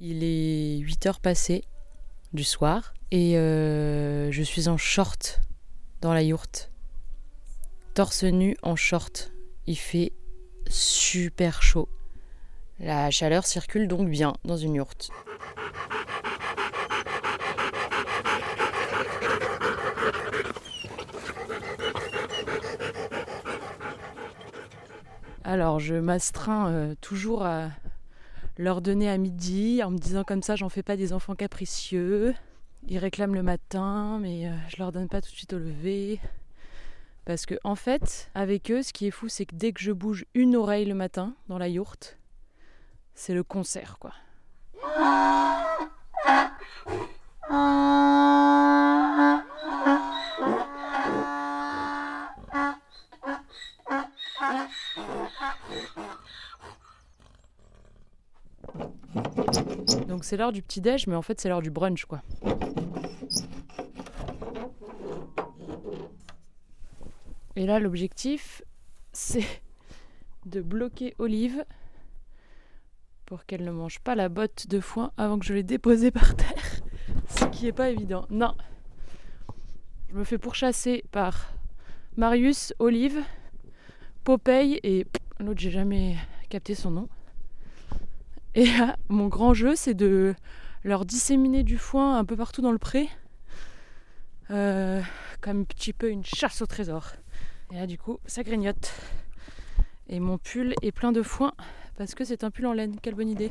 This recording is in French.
Il est 8 heures passées du soir et euh, je suis en short dans la yourte. Torse nu en short. Il fait super chaud. La chaleur circule donc bien dans une yourte. Alors je m'astreins euh, toujours à leur donner à midi en me disant comme ça j'en fais pas des enfants capricieux. Ils réclament le matin mais euh, je leur donne pas tout de suite au lever. Parce que en fait, avec eux, ce qui est fou, c'est que dès que je bouge une oreille le matin dans la yourte, c'est le concert quoi. Donc c'est l'heure du petit-déj, mais en fait c'est l'heure du brunch quoi. Et là l'objectif c'est de bloquer Olive pour qu'elle ne mange pas la botte de foin avant que je l'ai déposée par terre. Ce qui est pas évident. Non. Je me fais pourchasser par Marius, Olive, Popeye et l'autre j'ai jamais capté son nom. Et là, mon grand jeu, c'est de leur disséminer du foin un peu partout dans le pré, euh, comme un petit peu une chasse au trésor. Et là, du coup, ça grignote. Et mon pull est plein de foin parce que c'est un pull en laine. Quelle bonne idée!